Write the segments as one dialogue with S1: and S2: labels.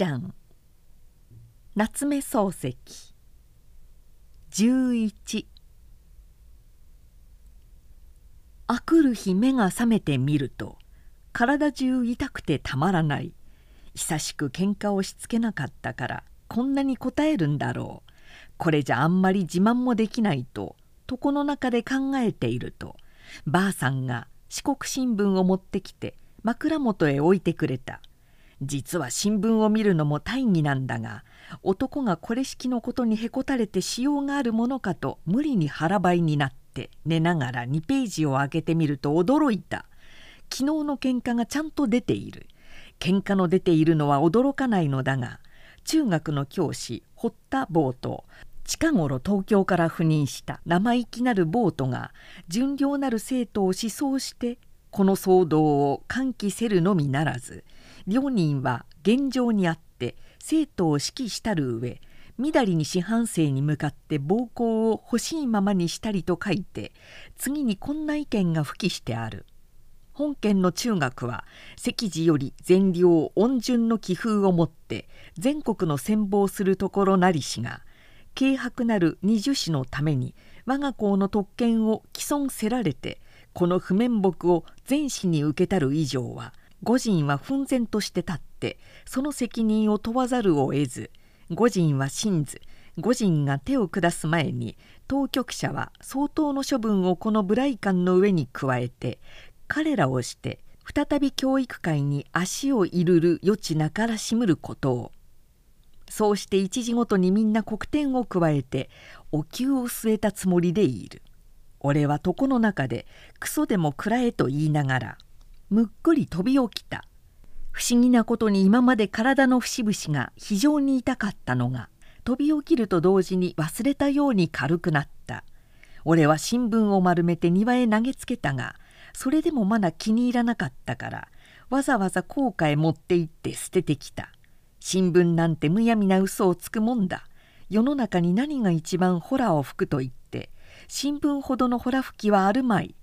S1: ちゃん。夏目漱石。11あくる日目が覚めてみると体中痛くてたまらない。久しく喧嘩をしつけなかったからこんなに答えるんだろう。これじゃあんまり自慢もできないと床の中で考えているとばあさんが四国新聞を持ってきて枕元へ置いてくれた。実は新聞を見るのも大義なんだが男がこれ式のことにへこたれてしようがあるものかと無理に腹ばいになって寝ながら2ページを開けてみると驚いた。昨日の喧嘩がちゃんと出ている。喧嘩の出ているのは驚かないのだが中学の教師堀田坊と近頃東京から赴任した生意気なるボートが純良なる生徒を思想してこの騒動を喚起せるのみならず両人は現状にあって生徒を指揮したる上みだりに四半生に向かって暴行を欲しいままにしたりと書いて次にこんな意見が付記してある。本県の中学は赤寺より善良温順の気風をもって全国の戦望するところなりしが軽薄なる二十子のために我が校の特権を既存せられてこの不面目を全市に受けたる以上は御人は奮然として立ってその責任を問わざるを得ず御人は信ず御人が手を下す前に当局者は相当の処分をこの無頼感の上に加えて彼らをして再び教育界に足を入るる余地なからしむることをそうして一時ごとにみんな黒点を加えてお灸を据えたつもりでいる。俺は床の中でクソでも食らえと言いながらむっくり飛び起きた。不思議なことに今まで体の節々が非常に痛かったのが飛び起きると同時に忘れたように軽くなった。俺は新聞を丸めて庭へ投げつけたがそれでもまだ気に入らなかったからわざわざ高架へ持って行って捨ててきた。新聞なんてむやみな嘘をつくもんだ。世の中に何が一番ホラーを吹くと言って新聞ほどのほら吹きはあるまい。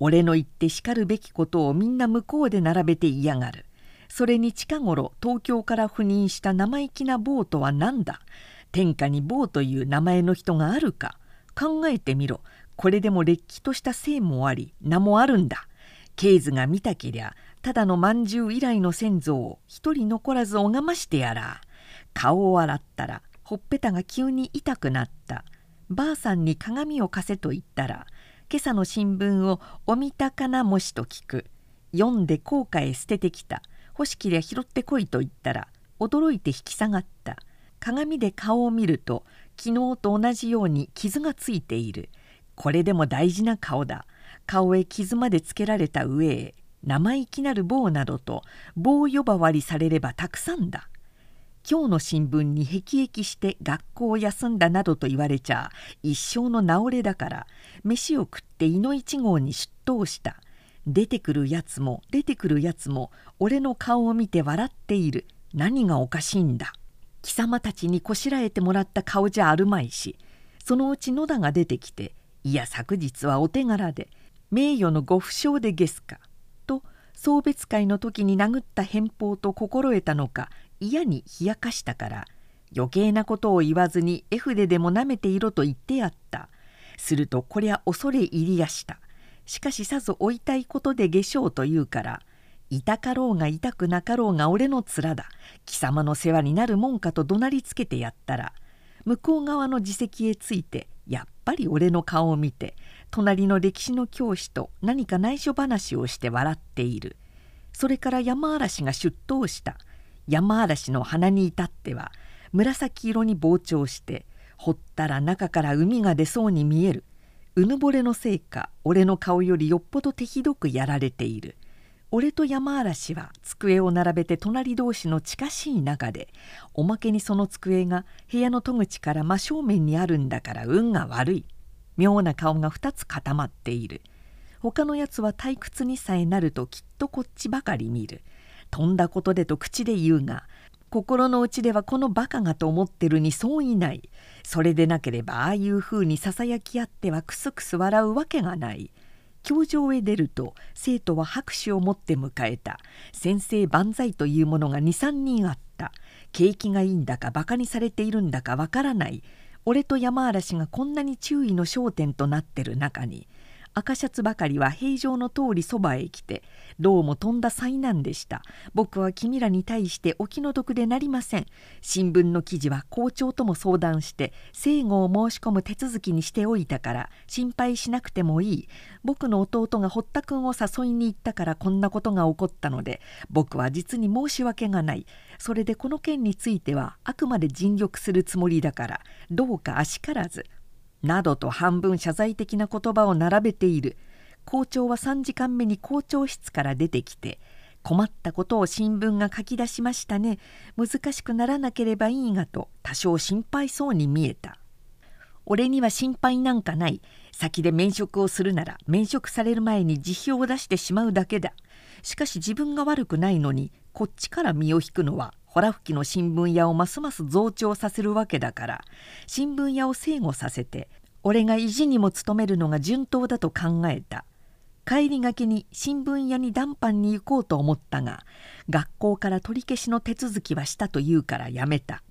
S1: 俺の言ってしかるべきことをみんな向こうで並べて嫌がる。それに近頃東京から赴任した生意気な坊とは何だ？天下に坊という名前の人があるか？考えてみろ。これでもれっきとした姓もあり名もあるんだ。経図が見たけりゃただのまんじゅう以来の先祖を一人残らず拝ましてやら。顔を洗ったらほっぺたが急に痛くなった。ばあさんに鏡を貸せと言ったら今朝の新聞をお見たかなもしと聞く。読んで後悔捨ててきた。欲しきりゃ拾ってこいと言ったら驚いて引き下がった。鏡で顔を見ると昨日と同じように傷がついている。これでも大事な顔だ。顔へ傷までつけられた上へ生意気なる棒などと棒呼ばわりされればたくさんだ。今日の新聞に辟易して学校を休んだなどと言われちゃ一生の治れだから飯を食って胃の一号に出頭した。出てくるやつも出てくるやつも俺の顔を見て笑っている。何がおかしいんだ。貴様たちにこしらえてもらった顔じゃあるまいしそのうち野田が出てきて「いや昨日はお手柄で名誉のご不祥でゲスか」と送別会の時に殴った返報と心得たのか嫌に冷やかしたから余計なことを言わずに絵筆でもなめていろと言ってやった。するとこりゃ恐れ入りやした。しかしさぞ追いたいことで下生と言うから痛かろうが痛くなかろうが俺の面だ。貴様の世話になるもんかと怒鳴りつけてやったら向こう側の自席へついてやっぱり俺の顔を見て隣の歴史の教師と何か内緒話をして笑っている。それから山嵐が出頭した。山嵐の鼻に至っては紫色に膨張して掘ったら中から海が出そうに見える。うぬぼれのせいか俺の顔よりよっぽど手ひどくやられている。俺と山嵐は机を並べて隣同士の近しい中でおまけにその机が部屋の戸口から真正面にあるんだから運が悪い。妙な顔が2つ固まっている。他のやつは退屈にさえなるときっとこっちばかり見る。とんだことでと口で言うが心の内ではこのバカがと思ってるにそういない。それでなければああいうふうにささやき合ってはクスクス笑うわけがない。教場へ出ると生徒は拍手を持って迎えた。先生万歳というものが23人あった。景気がいいんだかバカにされているんだかわからない。俺と山嵐がこんなに注意の焦点となってる中に赤シャツばかりは平常の通りそばへ来てどうもとんだ災難でした。僕は君らに対してお気の毒でなりません。新聞の記事は校長とも相談して正誤を申し込む手続きにしておいたから心配しなくてもいい。僕の弟が堀田君を誘いに行ったからこんなことが起こったので僕は実に申し訳がない。それでこの件についてはあくまで尽力するつもりだからどうかあしからず。などと半分謝罪的な言葉を並べている。校長は3時間目に校長室から出てきて「困ったことを新聞が書き出しましたね。難しくならなければいいが」と多少心配そうに見えた「俺には心配なんかない。先で免職をするなら免職される前に辞表を出してしまうだけだ。しかし自分が悪くないのにこっちから身を引くのはほら吹きの新聞屋をますます増長させるわけだから新聞屋を制御させて俺が意地にも努めるのが順当だと考えた。帰りがけに新聞屋に談判に行こうと思ったが学校から取り消しの手続きはしたと言うからやめた。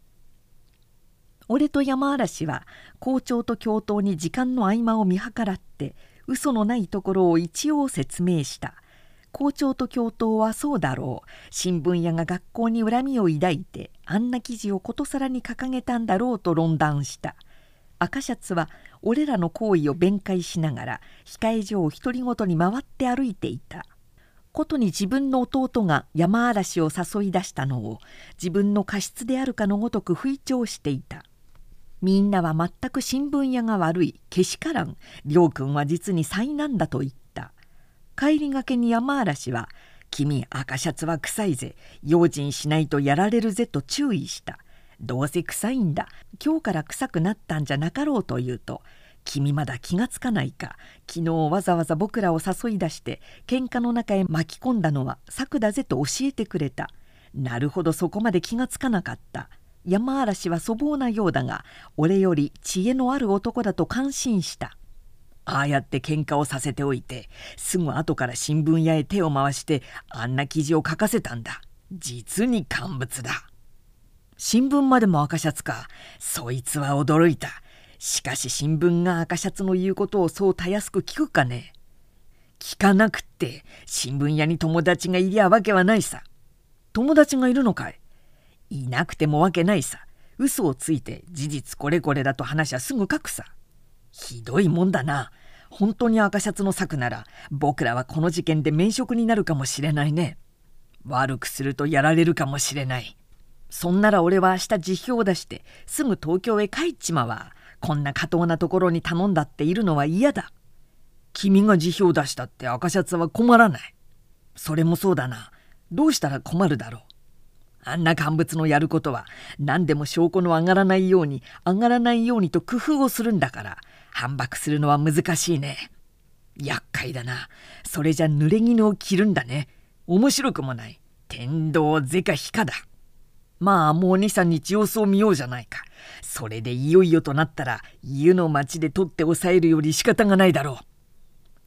S1: 俺と山嵐は校長と教頭に時間の合間を見計らって嘘のないところを一応説明した「校長と教頭はそうだろう。新聞屋が学校に恨みを抱いてあんな記事をことさらに掲げたんだろうと論断した。赤シャツは俺らの行為を弁解しながら控え所を独り言に回って歩いていた。ことに自分の弟が山嵐を誘い出したのを自分の過失であるかのごとく吹聴していた。みんなは全く新聞屋が悪い。けしからん。亮君は実に災難だと言った。帰りがけに山嵐は「君赤シャツは臭いぜ。用心しないとやられるぜ」と注意した「どうせ臭いんだ。今日から臭くなったんじゃなかろう」と言うと「君まだ気がつかないか。昨日わざわざ僕らを誘い出して喧嘩の中へ巻き込んだのは策だぜ」と教えてくれたなるほどそこまで気がつかなかった。山嵐は粗暴なようだが俺より知恵のある男だと感心した。ああやって喧嘩をさせておいてすぐ後から新聞屋へ手を回してあんな記事を書かせたんだ。実に乾物だ。新聞までも赤シャツか。そいつは驚いた。しかし新聞が赤シャツの言うことをそうたやすく聞くかね。聞かなくって新聞屋に友達がいりゃわけはないさ。友達がいるのかい？いなくてもわけないさ。嘘をついて事実これこれだと話はすぐ書くさ。ひどいもんだな。本当に赤シャツの策なら僕らはこの事件で免職になるかもしれないね。悪くするとやられるかもしれない。そんなら俺は明日辞表を出してすぐ東京へ帰っちまわ。こんな過当なところに頼んだっているのは嫌だ。君が辞表を出したって赤シャツは困らない。それもそうだな。どうしたら困るだろう。あんな乾物のやることは何でも証拠の上がらないように上がらないようにと工夫をするんだから。反駁するのは難しいね。厄介だな。それじゃ濡れ衣を着るんだね。面白くもない。天道是か非かだ。まあもう2、3日様子を見ようじゃないか。それでいよいよとなったら家の町で取って抑えるより仕方がないだろう。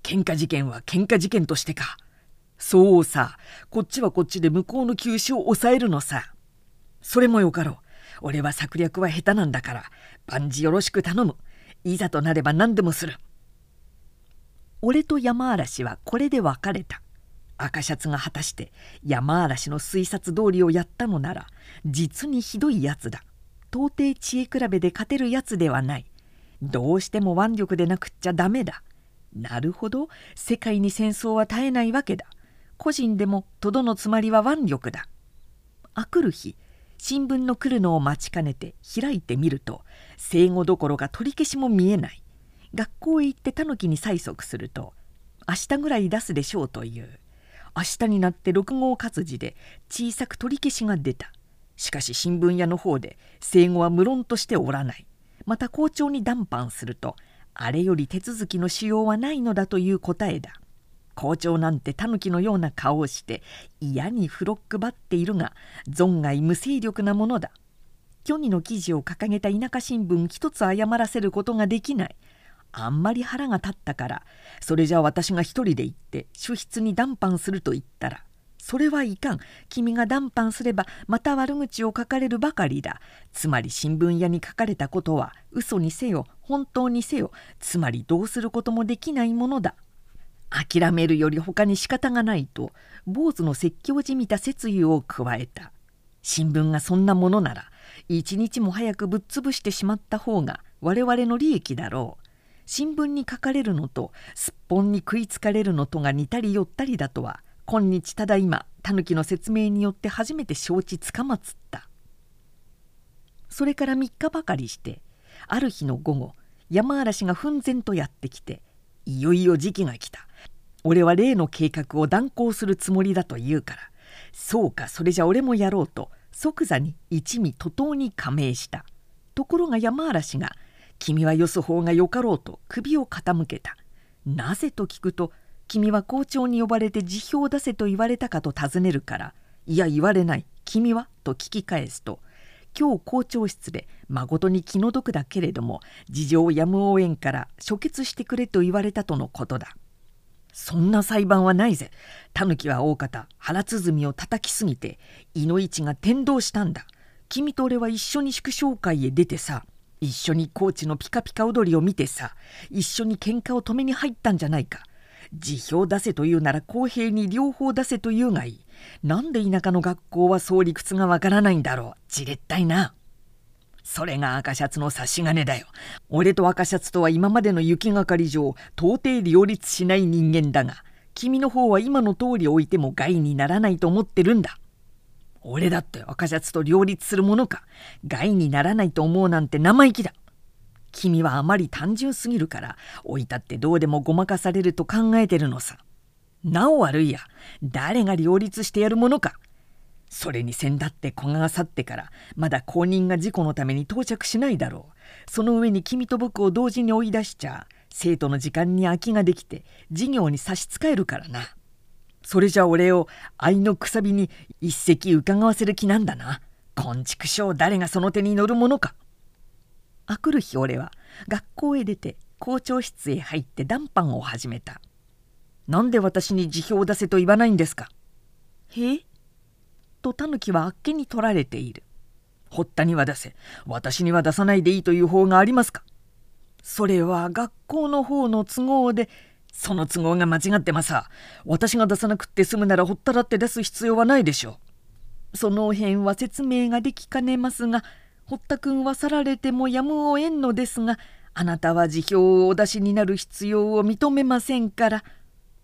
S1: 喧嘩事件は喧嘩事件としてか。そうさ、こっちはこっちで向こうの休止を抑えるのさ。それもよかろう。俺は策略は下手なんだから、万事よろしく頼む。いざとなれば何でもする。俺と山嵐はこれで別れた。赤シャツが果たして山嵐の推察通りをやったのなら実にひどいやつだ。到底知恵比べで勝てるやつではない。どうしても腕力でなくっちゃダメだ。なるほど。世界に戦争は絶えないわけだ。個人でもとどのつまりは腕力だ。あくる日新聞の来るのを待ちかねて開いてみると生後どころか取り消しも見えない。学校へ行ってタヌキに催促すると明日ぐらい出すでしょうという。明日になって6号活字で小さく取り消しが出た。しかし新聞屋の方で生後は無論としておらない。また校長に談判するとあれより手続きのしようはないのだという答えだ。校長なんてタヌキのような顔をして嫌にフロックばっているが存外無勢力なものだ。虚偽の記事を掲げた田舎新聞一つ謝らせることができない。あんまり腹が立ったからそれじゃあ私が一人で行って主筆に談判すると言ったらそれはいかん。君が談判すればまた悪口を書かれるばかりだ。つまり新聞屋に書かれたことは嘘にせよ本当にせよ。つまりどうすることもできないものだ。諦めるより他に仕方がないと坊主の説教じみた説諭を加えた。新聞がそんなものなら一日も早くぶっ潰してしまった方が我々の利益だろう。新聞に書かれるのとすっぽんに食いつかれるのとが似たり寄ったりだとは今日ただいまタヌキの説明によって初めて承知つかまつった。それから3日ばかりしてある日の午後山嵐が奮然とやってきていよいよ時期が来た。俺は例の計画を断行するつもりだと言うからそうかそれじゃ俺もやろうと即座に一味徒党に加盟したところが山嵐が「君はよす方がよかろう」と首を傾けたなぜと聞くと君は校長に呼ばれて辞表を出せと言われたかと尋ねるから「いや言われない君は?」と聞き返すと今日校長室でまことに気の毒だけれども事情やむをえんから処決してくれと言われたとのことだ。そんな裁判はないぜ。タヌキは大方腹鼓を叩きすぎて胃の位置が転倒したんだ。君と俺は一緒に祝勝会へ出てさ一緒に高知のピカピカ踊りを見てさ一緒に喧嘩を止めに入ったんじゃないか。辞表出せというなら公平に両方出せというがいい。なんで田舎の学校はそう理屈がわからないんだろう。じれったいな。それが赤シャツの差し金だよ。俺と赤シャツとは今までの雪がかり上、到底両立しない人間だが、君の方は今の通り置いても害にならないと思ってるんだ。俺だって赤シャツと両立するものか、害にならないと思うなんて生意気だ。君はあまり単純すぎるから置いたってどうでもごまかされると考えてるのさ。なお悪いや誰が両立してやるものか。それに先だって古賀が去ってからまだ後任が事故のために到着しないだろう。その上に君と僕を同時に追い出しちゃ生徒の時間に空きができて授業に差し支えるからな。それじゃ俺を愛のくさびに一席伺わせる気なんだな。昆虫症誰がその手に乗るものか。あくる日俺は学校へ出て校長室へ入って談判を始めた。なんで私に辞表を出せと言わないんですか？へえ？とタヌキはあっけに取られている。堀田には出せ、私には出さないでいいという方がありますか？それは学校の方の都合で、その都合が間違ってます。私が出さなくって済むならほったらって出す必要はないでしょう。その辺は説明ができかねますが、堀田君は去られてもやむを得んのですがあなたは辞表をお出しになる必要を認めませんから。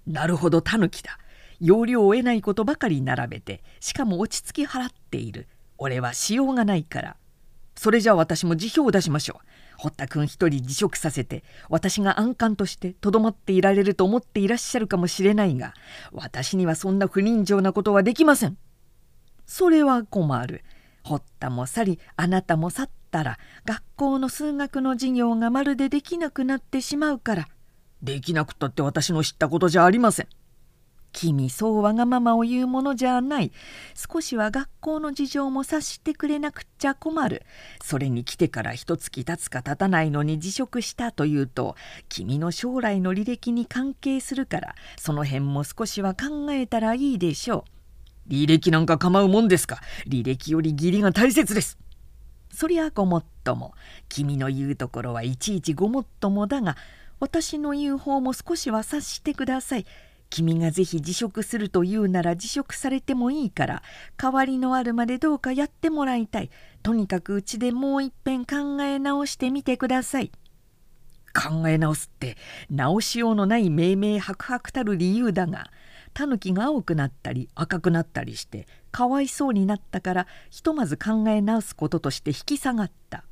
S1: なるほどタヌキだ。要領を得ないことばかり並べてしかも落ち着き払っている。俺はしようがないから。それじゃあ私も辞表を出しましょう。堀田君一人辞職させて私が安閑としてとどまっていられると思っていらっしゃるかもしれないが私にはそんな不人情なことはできません。それは困る。堀田も去りあなたも去ったら学校の数学の授業がまるでできなくなってしまうから。できなくったって私の知ったことじゃありません。君そうわがままを言うものじゃない。少しは学校の事情も察してくれなくっちゃ困る。それに来てから一月経つか経たないのに辞職したというと君の将来の履歴に関係するからその辺も少しは考えたらいいでしょう。履歴なんか構うもんですか？履歴より義理が大切です。そりゃごもっとも君の言うところはいちいちごもっともだが私の言う方も少しは察してください。君がぜひ辞職すると言うなら辞職されてもいいから代わりのあるまでどうかやってもらいたい。とにかくうちでもういっぺん考え直してみてください。考え直すって直しようのない命名白々たる理由だがタヌキが青くなったり赤くなったりしてかわいそうになったからひとまず考え直すこととして引き下がった。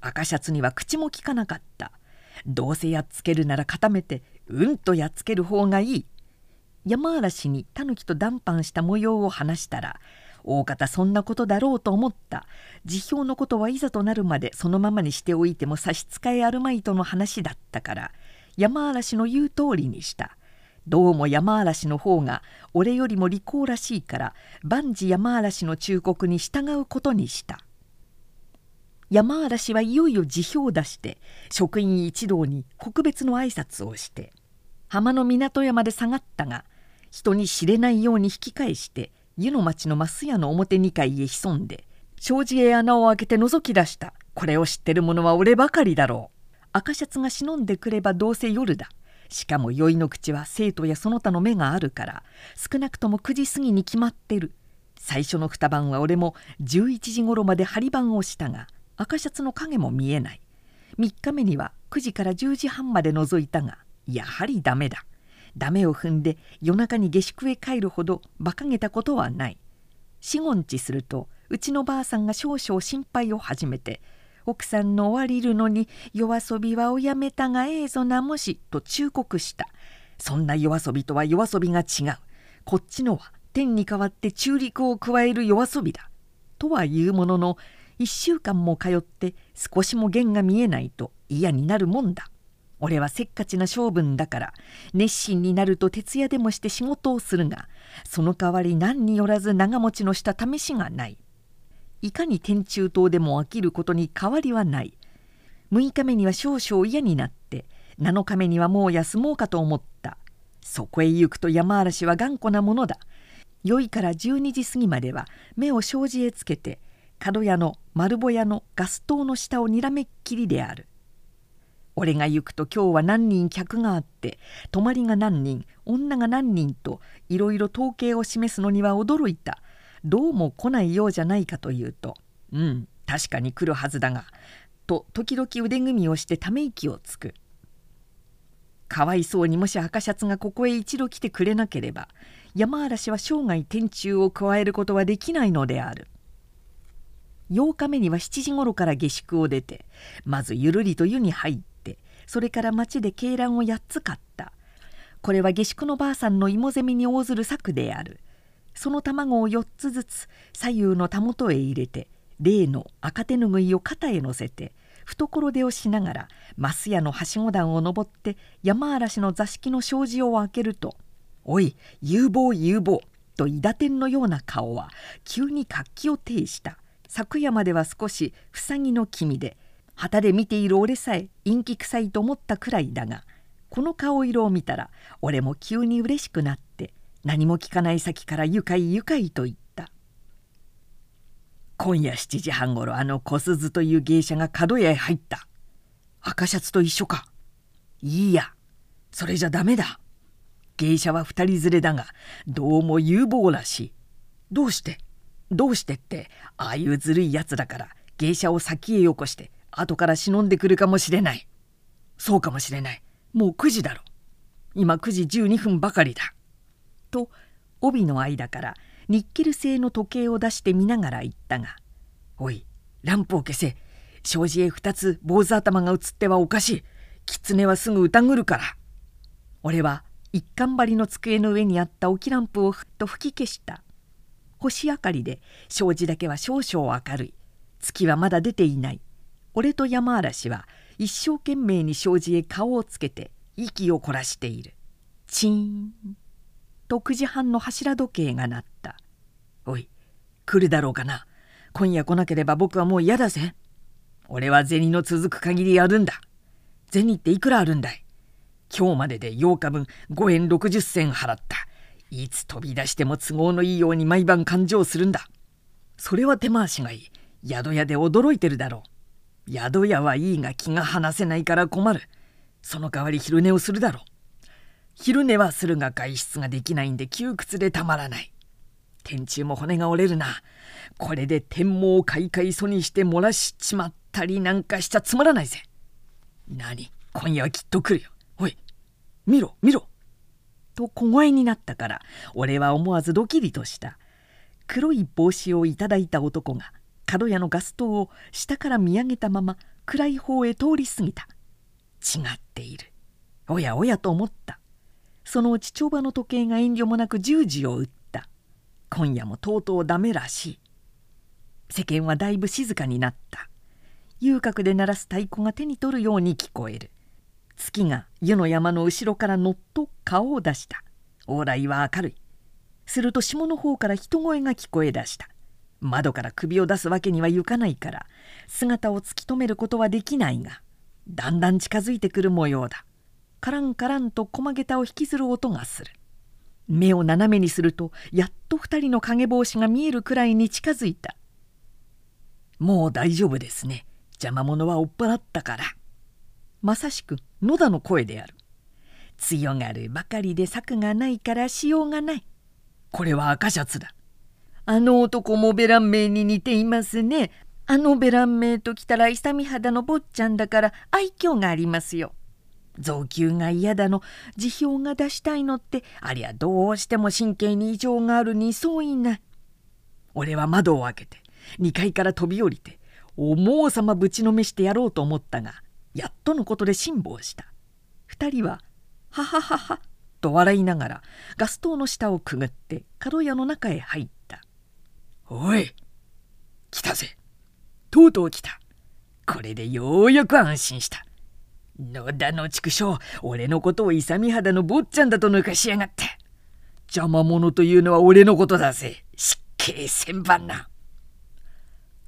S1: 赤シャツには口も利かなかった。どうせやっつけるなら固めてうんとやっつける方がいい。山嵐にタヌキと談判した模様を話したら大方そんなことだろうと思った。辞表のことはいざとなるまでそのままにしておいても差し支えあるまいとの話だったから山嵐の言う通りにした。どうも山嵐の方が俺よりも利口らしいから万事山嵐の忠告に従うことにした。山嵐はいよいよ辞表を出して職員一同に告別の挨拶をして浜の港屋まで下がったが人に知れないように引き返して湯の町の増屋の表2階へ潜んで障子へ穴を開けて覗き出した。これを知ってる者は俺ばかりだろう。赤シャツが忍んでくればどうせ夜だ。しかも酔いの口は生徒やその他の目があるから少なくとも9時過ぎに決まってる。最初の二晩は俺も11時ごろまで張り番をしたが赤シャツの影も見えない。3日目には9時から10時半まで覗いたがやはりダメだ。ダメを踏んで夜中に下宿へ帰るほど馬鹿げたことはない。四五日するとうちのばあさんが少々心配を始めて奥さんの終わりるのに夜遊びはおやめたがええぞなもしと忠告した。そんな夜遊びとは夜遊びが違う。こっちのは天に代わって中陸を加える夜遊びだ。とはいうものの1週間も通って少しも弦が見えないと嫌になるもんだ。俺はせっかちな性分だから熱心になると徹夜でもして仕事をするがその代わり何によらず長持ちのした試しがない。いかに天中島でも飽きることに変わりはない。6日目には少々嫌になって7日目にはもう休もうかと思った。そこへ行くと山嵐は頑固なものだ。良いから12時過ぎまでは目を障子へつけて角屋の丸ぼ屋のガス灯の下をにらめっきりである。俺が行くと今日は何人客があって泊まりが何人女が何人といろいろ統計を示すのには驚いた。どうも来ないようじゃないかというと「うん確かに来るはずだが」と時々腕組みをしてため息をつく。かわいそうにもし赤シャツがここへ一度来てくれなければ山嵐は生涯天柱を加えることはできないのである。8日目には7時ごろから下宿を出てまずゆるりと湯に入ってそれから町で鶏卵を8つ買った。これは下宿のばあさんの芋ゼミに応ずる策である。その卵を4つずつ左右のたもとへ入れて例の赤手ぬぐいを肩へ乗せて懐出をしながら増屋のはしご段を登って山嵐の座敷の障子を開けると「おい有望有望」と伊達天のような顔は急に活気を呈した。昨夜までは少し塞ぎの気味で旗で見ている俺さえ陰気臭いと思ったくらいだがこの顔色を見たら俺も急に嬉しくなって何も聞かない先から愉快愉快と言った。今夜7時半ごろあの小鈴という芸者が角屋へ入った。赤シャツと一緒か。いいや。それじゃダメだ。芸者は二人連れだがどうも有望らしい。どうして？どうしてってああいうずるいやつだから芸者を先へよこして後から忍んでくるかもしれない。そうかもしれない。もう9時だろ。今9時12分ばかりだ。と帯の間からニッケル製の時計を出して見ながら言ったが「おいランプを消せ。障子へ2つ坊主頭が映ってはおかしい。狐はすぐ疑るから」俺は一貫張りの机の上にあった置きランプをふっと吹き消した。星明かりで障子だけは少々明るい。月はまだ出ていない。俺と山嵐は一生懸命に障子へ顔をつけて息を凝らしている。チーン。と9時半の柱時計が鳴った。おい来るだろうかな。今夜来なければ僕はもう嫌だぜ。俺は銭の続く限りやるんだ。銭っていくらあるんだい。今日までで8日分5円60銭払った。いつ飛び出しても都合のいいように毎晩勘定するんだ。それは手回しがいい。宿屋で驚いてるだろう。宿屋はいいが気が離せないから困る。その代わり昼寝をするだろう。昼寝はするが外出ができないんで窮屈でたまらない。天中も骨が折れるな。これで天網を開会疎にして漏らしちまったりなんかしちゃつまらないぜ。何？今夜はきっと来るよ。おい見ろ見ろ。と小声になったから俺は思わずドキリとした。黒い帽子をいただいた男が角屋のガス灯を下から見上げたまま暗い方へ通り過ぎた。違っている。おやおやと思った。そのうち帳場の時計が遠慮もなく十時を打った。今夜もとうとうダメらしい。世間はだいぶ静かになった。遊郭で鳴らす太鼓が手に取るように聞こえる。月が湯の山の後ろからのっと顔を出した。往来は明るい。すると下の方から人声が聞こえ出した。窓から首を出すわけにはいかないから姿を突き止めることはできないがだんだん近づいてくる模様だ。カランカランと駒げたを引きずる音がする。目を斜めにするとやっと二人の影帽子が見えるくらいに近づいた。もう大丈夫ですね。邪魔者は追っ払ったから。まさしく野田の声である。強がるばかりで策がないからしようがない。これは赤シャツだ。あの男もベラン名に似ていますね。あのベラン名ときたら勇肌の坊ちゃんだから愛嬌がありますよ。造球が嫌だの。辞表が出したいのってありゃどうしても神経に異常があるにそういない。俺は窓を開けて2階から飛び降りて思うさまぶちのめしてやろうと思ったがやっとのことで辛抱した。2人は「はははは」と笑いながらガス灯の下をくぐって角屋の中へ入った「おい来たぜ。とうとう来た。これでようやく安心した。野田の畜生俺のことを勇み肌の坊ちゃんだと抜かしやがって。邪魔者というのは俺のことだぜ。失敬千番な。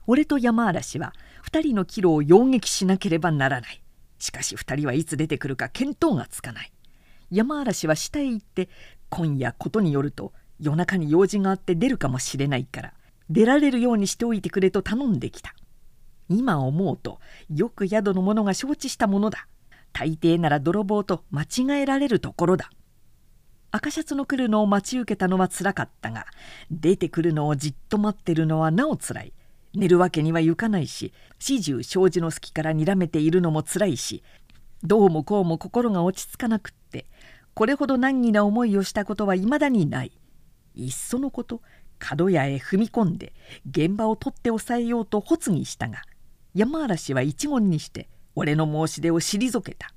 S1: 俺と山嵐は2人の岐路を擁撃しなければならない。しかし2人はいつ出てくるか見当がつかない。山嵐は下へ行って今夜ことによると夜中に用事があって出るかもしれないから。出られるようにしておいてくれと頼んできた。今思うとよく宿の者が承知したものだ。大抵なら泥棒と間違えられるところだ。赤シャツの来るのを待ち受けたのはつらかったが出てくるのをじっと待ってるのはなおつらい。寝るわけにはいかないし始終障子の隙からにらめているのもつらいしどうもこうも心が落ち着かなくってこれほど難儀な思いをしたことはいまだにない。いっそのこと角屋へ踏み込んで現場を取って抑えようと発議したが山嵐は一言にして俺の申し出を退けた。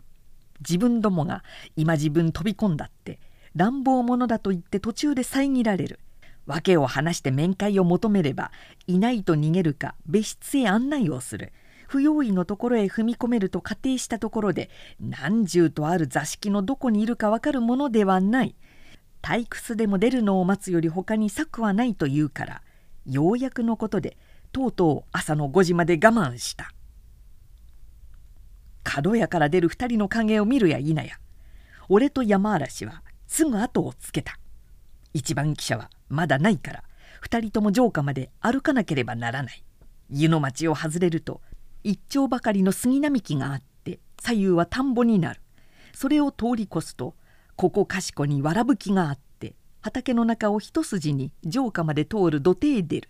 S1: 自分どもが今自分飛び込んだって乱暴者だと言って途中で遮られる。訳を話して面会を求めればいないと逃げるか別室へ案内をする。不用意のところへ踏み込めると仮定したところで何十とある座敷のどこにいるか分かるものではない。退屈でも出るのを待つより他に策はないというからようやくのことでとうとう朝の5時まで我慢した。角屋から出る2人の影を見るや否や俺と山嵐はすぐ後をつけた。一番記者はまだないから2人とも城下まで歩かなければならない。湯の町を外れると一丁ばかりの杉並木があって左右は田んぼになる。それを通り越すとここかしこにわらぶきがあって畑の中を一筋に城下まで通る土手へ出る。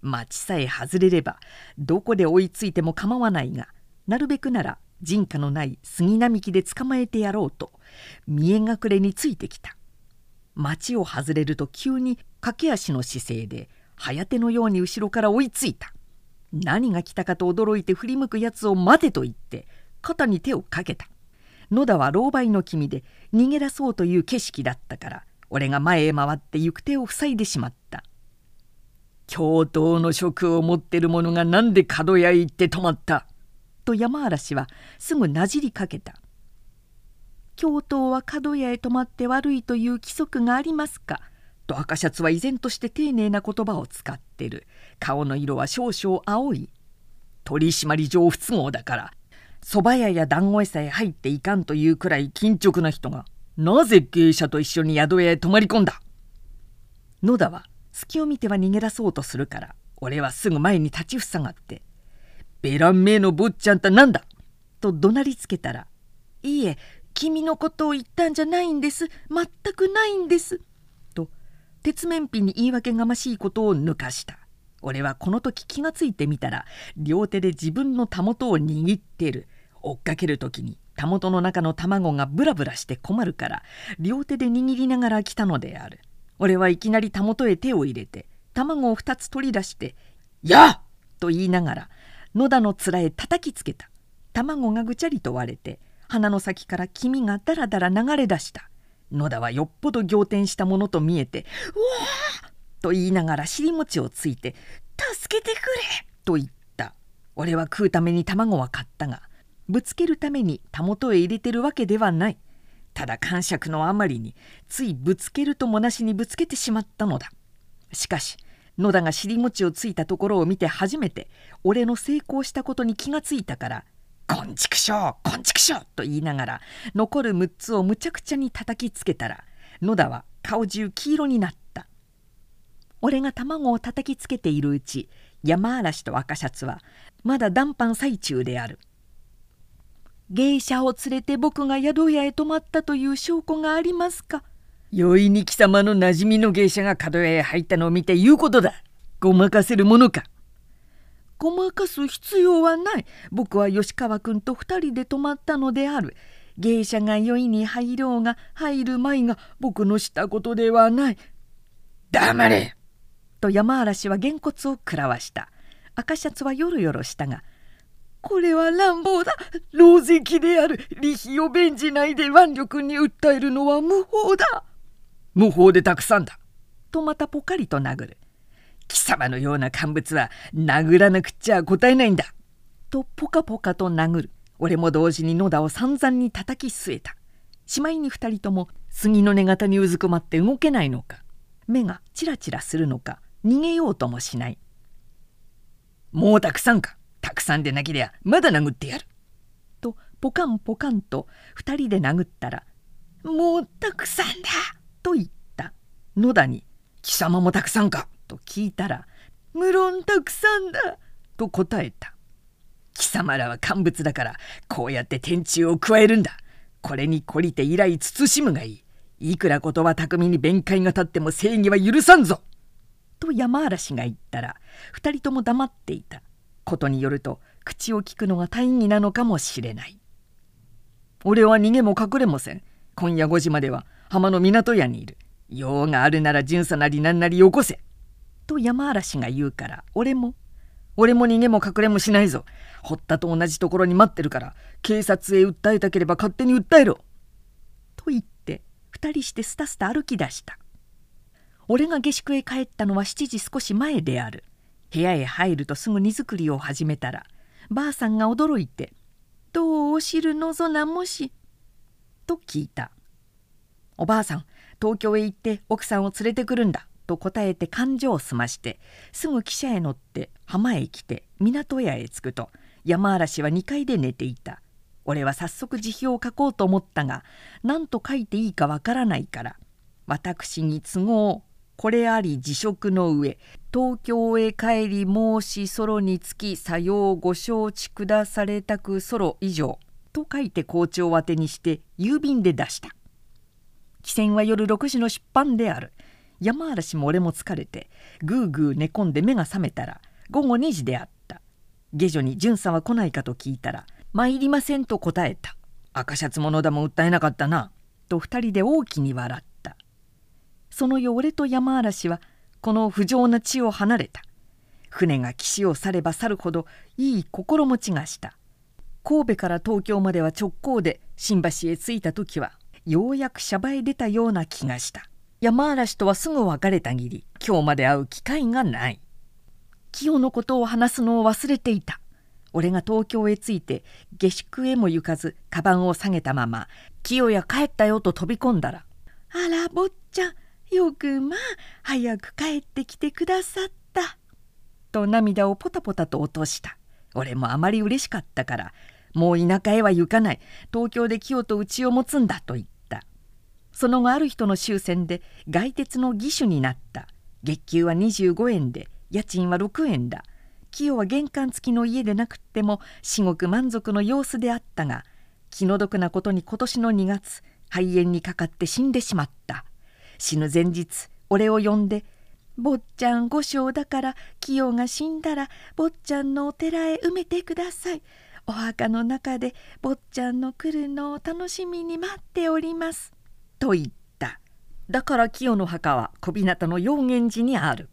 S1: 町さえ外れればどこで追いついても構わないがなるべくなら人家のない杉並木で捕まえてやろうと見え隠れについてきた。町を外れると急に駆け足の姿勢で早手のように後ろから追いついた。何が来たかと驚いて振り向くやつを待てと言って肩に手をかけた。野田は狼狽の君で逃げ出そうという景色だったから俺が前へ回って行く手を塞いでしまった。教頭の職を持ってる者が何で角屋へ行って止まった？と山嵐はすぐなじりかけた。教頭は角屋へ泊まって悪いという規則がありますか?」と赤シャツは依然として丁寧な言葉を使ってる。顔の色は少々青い。取締り上不都合だから蕎麦屋や団子屋さえ入っていかんというくらい緊直な人がなぜ芸者と一緒に宿屋へ泊まり込んだ？野田は隙を見ては逃げ出そうとするから俺はすぐ前に立ちふさがって「ベランメイの坊ちゃんってなんだ!」と怒鳴りつけたら「いいえ君のことを言ったんじゃないんです。全くないんです」と鉄面皮に言い訳がましいことを抜かした。俺はこの時気がついてみたら両手で自分のたもとを握ってる。追っかける時にたもとの中の卵がブラブラして困るから両手で握りながら来たのである俺はいきなりたもとへ手を入れて卵を2つ取り出して「やっと言いながら野田の面へ叩きつけた卵がぐちゃりと割れて鼻の先から黄身がだらだら流れ出した野田はよっぽど仰天したものと見えて「うわー!」と言いながら尻餅をついて「助けてくれ!」と言った俺は食うために卵は買ったがぶつけるためにたもとへ入れてるわけではない。ただ感触のあまりについぶつけるともなしにぶつけてしまったのだ。しかし野田が尻餅をついたところを見て初めて俺の成功したことに気がついたから「こんちくしょうこんちくしょう!」と言いながら残る6つをむちゃくちゃに叩きつけたら野田は顔中黄色になった。俺が卵を叩きつけているうち山嵐と赤シャツはまだ談判最中である。芸者を連れて僕が宿屋へ泊まったという証拠がありますか？
S2: よいに貴様の馴染みの芸者が角屋へ入ったのを見て言うことだ。ごまかせるものか？
S1: ごまかす必要はない。僕は吉川君と二人で泊まったのである。芸者が酔いに入ろうが入るまいが僕のしたことではない。
S2: 黙れ。
S1: と山嵐はげんこつを食らわした。赤シャツはよろよろしたがこれは乱暴だ老石である利費を弁じないで腕力に訴えるのは無法だ
S2: 無法でたくさんだ。
S1: とまたポカリと殴る。
S2: 貴様のような乾物は殴らなくっちゃ答えないんだ。
S1: とポカポカと殴る。俺も同時に野田を散々に叩き据えた。しまいに二人とも杉の根型にうずくまって動けないのか。目がチラチラするのか逃げようともしない。
S2: もうたくさんか。たくさんでなけりゃまだ殴ってやる。
S1: とポカンポカンと二人で殴ったら「もうたくさんだ!」と言った野田に「
S2: 貴様もたくさんか?」
S1: と聞いたら「無論たくさんだ」と答えた
S2: 貴様らは乾物だからこうやって天柱を加えるんだこれに懲りて以来慎むがいいいくら言葉巧みに弁解が立っても正義は許さんぞ
S1: と山嵐が言ったら二人とも黙っていたことによると口を聞くのが大義なのかもしれない。俺は逃げも隠れもせん。今夜5時までは浜の港屋にいる。用があるなら巡査なりななりよこせ」と山嵐が言うから俺も「俺も逃げも隠れもしないぞ。堀田と同じところに待ってるから警察へ訴えたければ勝手に訴えろ」と言って2人してスタスタ歩き出した。俺が下宿へ帰ったのは7時少し前である。部屋へ入るとすぐ荷造りを始めたらばあさんが驚いて「どうお汁のぞなもし」と聞いた。おばあさん東京へ行って奥さんを連れてくるんだ」と答えて勘定を済ましてすぐ汽車へ乗って浜へ来て港屋へ着くと山嵐は2階で寝ていた俺は早速辞表を書こうと思ったが何と書いていいかわからないから私に都合これあり辞職の上東京へ帰り申しソロにつきさようご承知くだされたくソロ以上と書いて校長宛てにして郵便で出した。汽船は夜6時の出版である。山嵐も俺も疲れてぐうぐう寝込んで目が覚めたら午後2時であった。下女に巡査は来ないかと聞いたら「参りません」と答えた。赤シャツも野田も訴えなかったな。と2人で大きに笑った。その夜俺と山嵐はこの不浄な地を離れた。船が岸を去れば去るほどいい心持ちがした。神戸から東京までは直行で新橋へ着いた時はようやくシャバへ出たような気がした。山嵐とはすぐ別れたぎり今日まで会う機会がない。清のことを話すのを忘れていた。俺が東京へ着いて下宿へも行かずカバンを下げたまま「清や帰ったよ」と飛び込んだら「あら坊ちゃんよくまあ早く帰ってきてくださった」と涙をポタポタと落とした。俺もあまり嬉しかったから「もう田舎へは行かない。東京で清と家を持つんだ」と言った。その後ある人の終戦で外鉄の義手になった。月給は25円で家賃は6円だ。清は玄関付きの家でなくっても至極満足の様子であったが気の毒なことに今年の2月肺炎にかかって死んでしまった。死ぬ前日俺を呼んで「坊ちゃん五章だから清が死んだら坊ちゃんのお寺へ埋めてください」お墓の中で坊ちゃんの来るのを楽しみに待っております。と言った。だから清の墓は小日向の陽源寺にある。